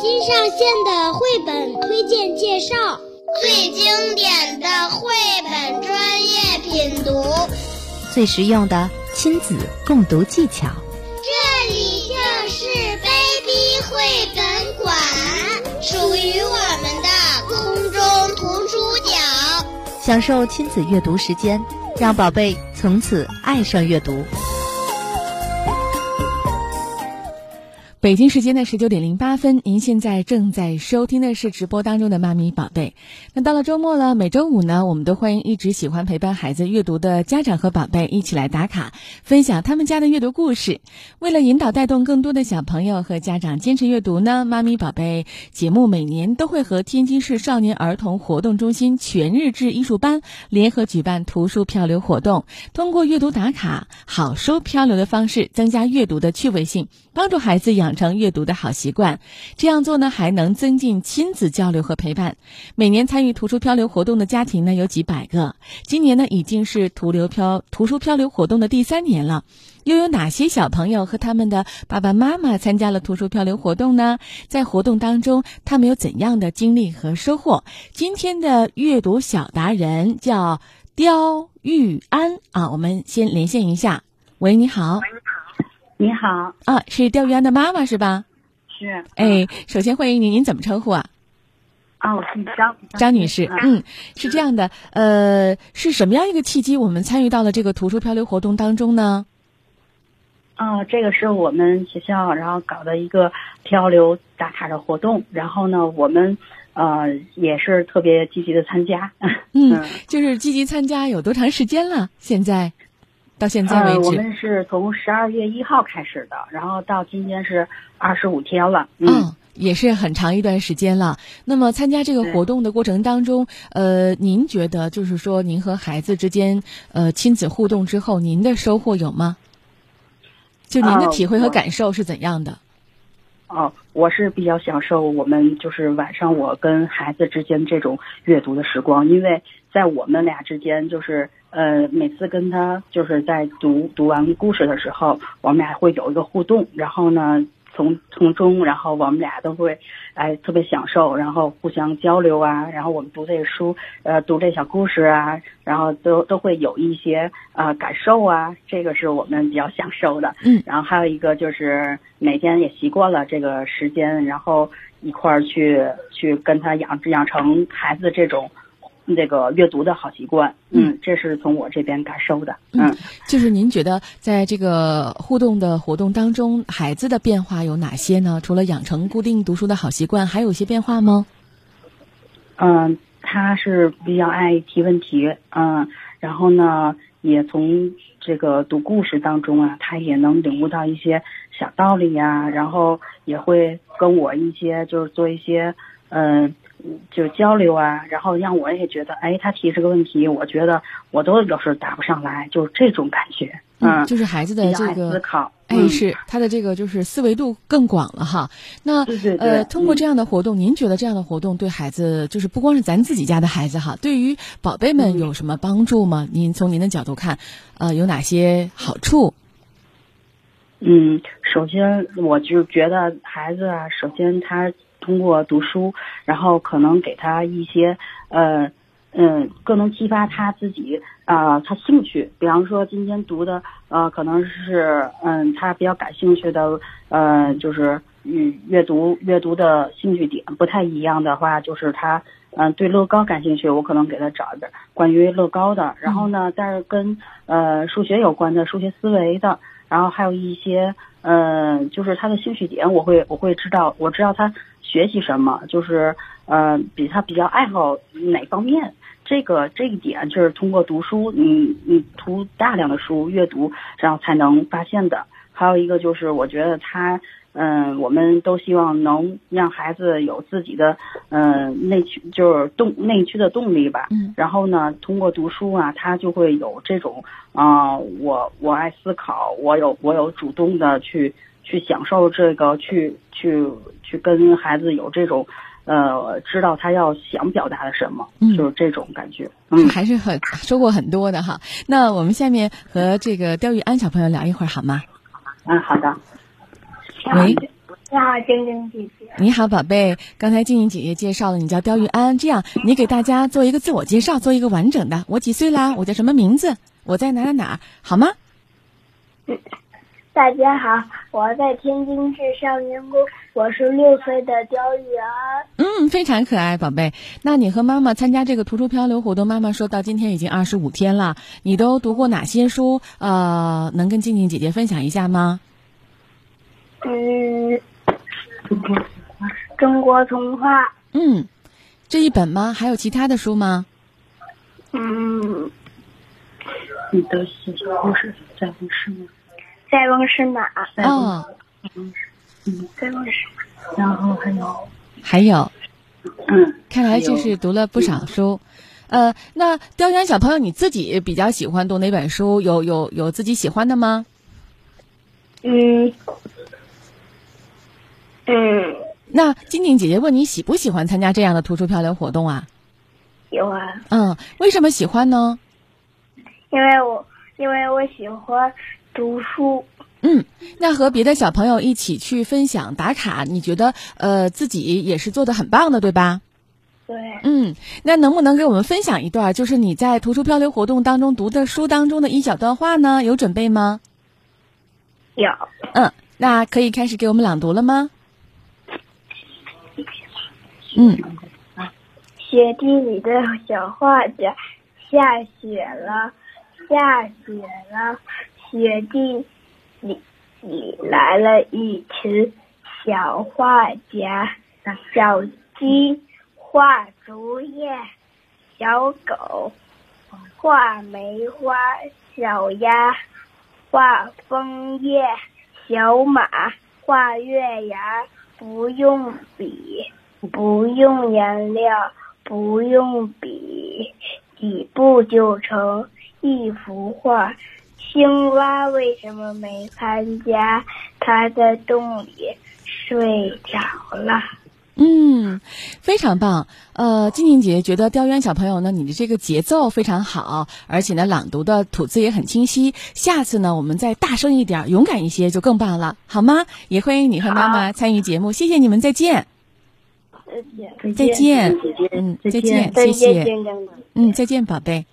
新上线的绘本推荐介绍，最经典的绘本专业品读，最实用的亲子共读技巧。这里就是 baby 绘本馆，属于我们的空中图书角。享受亲子阅读时间，让宝贝从此爱上阅读。北京时间的十九点零八分，您现在正在收听的是直播当中的妈咪宝贝。那到了周末了，每周五呢，我们都欢迎一直喜欢陪伴孩子阅读的家长和宝贝一起来打卡，分享他们家的阅读故事。为了引导带动更多的小朋友和家长坚持阅读呢，妈咪宝贝节目每年都会和天津市少年儿童活动中心全日制艺术班联合举办图书漂流活动，通过阅读打卡、好书漂流的方式，增加阅读的趣味性，帮助孩子养。养成阅读的好习惯，这样做呢，还能增进亲子交流和陪伴。每年参与图书漂流活动的家庭呢有几百个，今年呢已经是图流漂图书漂流活动的第三年了。又有哪些小朋友和他们的爸爸妈妈参加了图书漂流活动呢？在活动当中，他们有怎样的经历和收获？今天的阅读小达人叫刁玉安啊，我们先连线一下。喂，你好。你好，啊，是钓鱼安的妈妈是吧？是。哎，首先欢迎您，您怎么称呼啊？啊，我姓张，张女士。嗯，是这样的，呃，是什么样一个契机，我们参与到了这个图书漂流活动当中呢？啊，这个是我们学校然后搞的一个漂流打卡的活动，然后呢，我们呃也是特别积极的参加。嗯，就是积极参加有多长时间了？现在？到现在为止，我们是从十二月一号开始的，然后到今天是二十五天了。嗯，也是很长一段时间了。那么参加这个活动的过程当中，呃，您觉得就是说，您和孩子之间呃亲子互动之后，您的收获有吗？就您的体会和感受是怎样的？哦，我是比较享受我们就是晚上我跟孩子之间这种阅读的时光，因为在我们俩之间就是。呃，每次跟他就是在读读完故事的时候，我们俩会有一个互动，然后呢，从从中，然后我们俩都会哎特别享受，然后互相交流啊，然后我们读这书，呃，读这小故事啊，然后都都会有一些呃感受啊，这个是我们比较享受的。嗯，然后还有一个就是每天也习惯了这个时间，然后一块儿去去跟他养养成孩子这种。这个阅读的好习惯，嗯，这是从我这边感受的，嗯，就是您觉得在这个互动的活动当中，孩子的变化有哪些呢？除了养成固定读书的好习惯，还有一些变化吗？嗯，他是比较爱提问题，嗯，然后呢，也从这个读故事当中啊，他也能领悟到一些小道理呀，然后也会跟我一些就是做一些，嗯。就交流啊，然后让我也觉得，哎，他提这个问题，我觉得我都有时候答不上来，就是这种感觉。嗯，就是孩子的这个思考，哎，是他的这个就是思维度更广了哈。那呃，通过这样的活动，您觉得这样的活动对孩子，就是不光是咱自己家的孩子哈，对于宝贝们有什么帮助吗？您从您的角度看，呃，有哪些好处？嗯，首先我就觉得孩子啊，首先他。通过读书，然后可能给他一些呃嗯，更能激发他自己啊，他兴趣。比方说今天读的呃，可能是嗯，他比较感兴趣的呃，就是与阅读阅读的兴趣点不太一样的话，就是他嗯对乐高感兴趣，我可能给他找一点关于乐高的。然后呢，但是跟呃数学有关的数学思维的，然后还有一些嗯，就是他的兴趣点，我会我会知道，我知道他。学习什么，就是嗯，比他比较爱好哪方面，这个这一点就是通过读书，你你读大量的书阅读，然后才能发现的。还有一个就是，我觉得他，嗯，我们都希望能让孩子有自己的，嗯，内驱就是动内驱的动力吧。嗯。然后呢，通过读书啊，他就会有这种啊，我我爱思考，我有我有主动的去去享受这个去去。去跟孩子有这种，呃，知道他要想表达的什么，就是这种感觉，嗯，还是很收获很多的哈。那我们下面和这个刁玉安小朋友聊一会儿好吗？嗯，好的。喂，你好，晶晶姐姐。你好，宝贝。刚才静静姐姐介绍了，你叫刁玉安。这样，你给大家做一个自我介绍，做一个完整的。我几岁啦？我叫什么名字？我在哪哪哪？好吗？大家好，我在天津市少年宫，我是六岁的刁玉安。嗯，非常可爱，宝贝。那你和妈妈参加这个图书漂流活动，妈妈说到今天已经二十五天了，你都读过哪些书？呃，能跟静静姐姐分享一下吗？嗯，中国童话。嗯，这一本吗？还有其他的书吗？嗯，你的小故事在问是吗？塞翁失马。哦，嗯，塞翁失马。然后还有，还有，嗯，看来就是读了不少书。呃，那刁元小朋友，你自己比较喜欢读哪本书？有有有自己喜欢的吗？嗯嗯，那静静姐姐问你喜不喜欢参加这样的图书漂流活动啊？喜欢，嗯，为什么喜欢呢？因为我因为我喜欢读书。嗯，那和别的小朋友一起去分享打卡，你觉得呃自己也是做的很棒的，对吧？对，嗯，那能不能给我们分享一段，就是你在图书漂流活动当中读的书当中的一小段话呢？有准备吗？有。嗯，那可以开始给我们朗读了吗？嗯，雪地里的小画家，下雪了，下雪了，雪地里里来了一群小画家，小鸡画竹叶，小狗画梅花，小鸭画枫叶，小马画月牙，不用笔。不用颜料，不用笔，几步就成一幅画。青蛙为什么没参加？它在洞里睡着了。嗯，非常棒。呃，静静姐姐觉得刁渊小朋友呢，你的这个节奏非常好，而且呢，朗读的吐字也很清晰。下次呢，我们再大声一点，勇敢一些，就更棒了，好吗？也欢迎你和妈妈参与节目。谢谢你们，再见。再见，再见，嗯，再再见，再谢。谢见，，嗯，再见，宝贝。